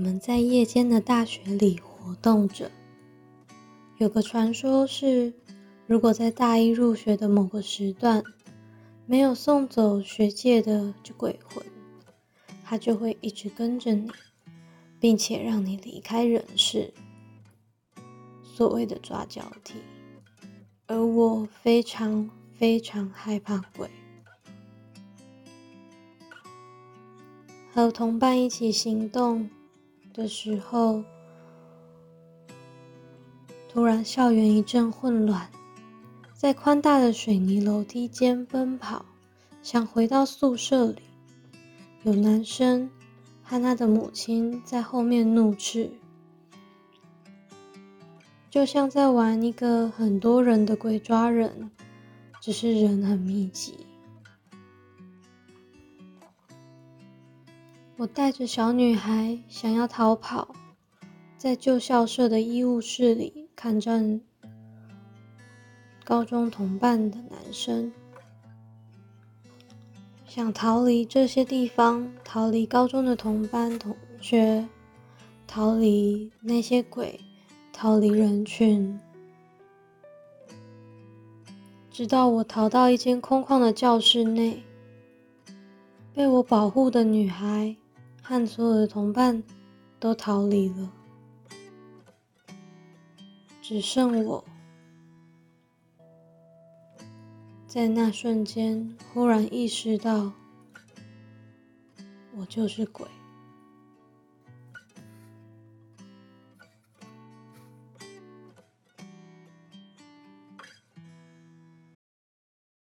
我们在夜间的大学里活动着。有个传说是，如果在大一入学的某个时段没有送走学界的鬼魂，他就会一直跟着你，并且让你离开人世。所谓的抓交替。而我非常非常害怕鬼。和同伴一起行动的时候，突然校园一阵混乱，在宽大的水泥楼梯间奔跑，想回到宿舍里。有男生和他的母亲在后面怒斥，就像在玩一个很多人的鬼抓人，只是人很密集。我带着小女孩想要逃跑，在旧校舍的医务室里看着高中同伴的男生，想逃离这些地方，逃离高中的同班同学，逃离那些鬼，逃离人群，直到我逃到一间空旷的教室内，被我保护的女孩。看所有的同伴都逃离了，只剩我。在那瞬间，忽然意识到，我就是鬼。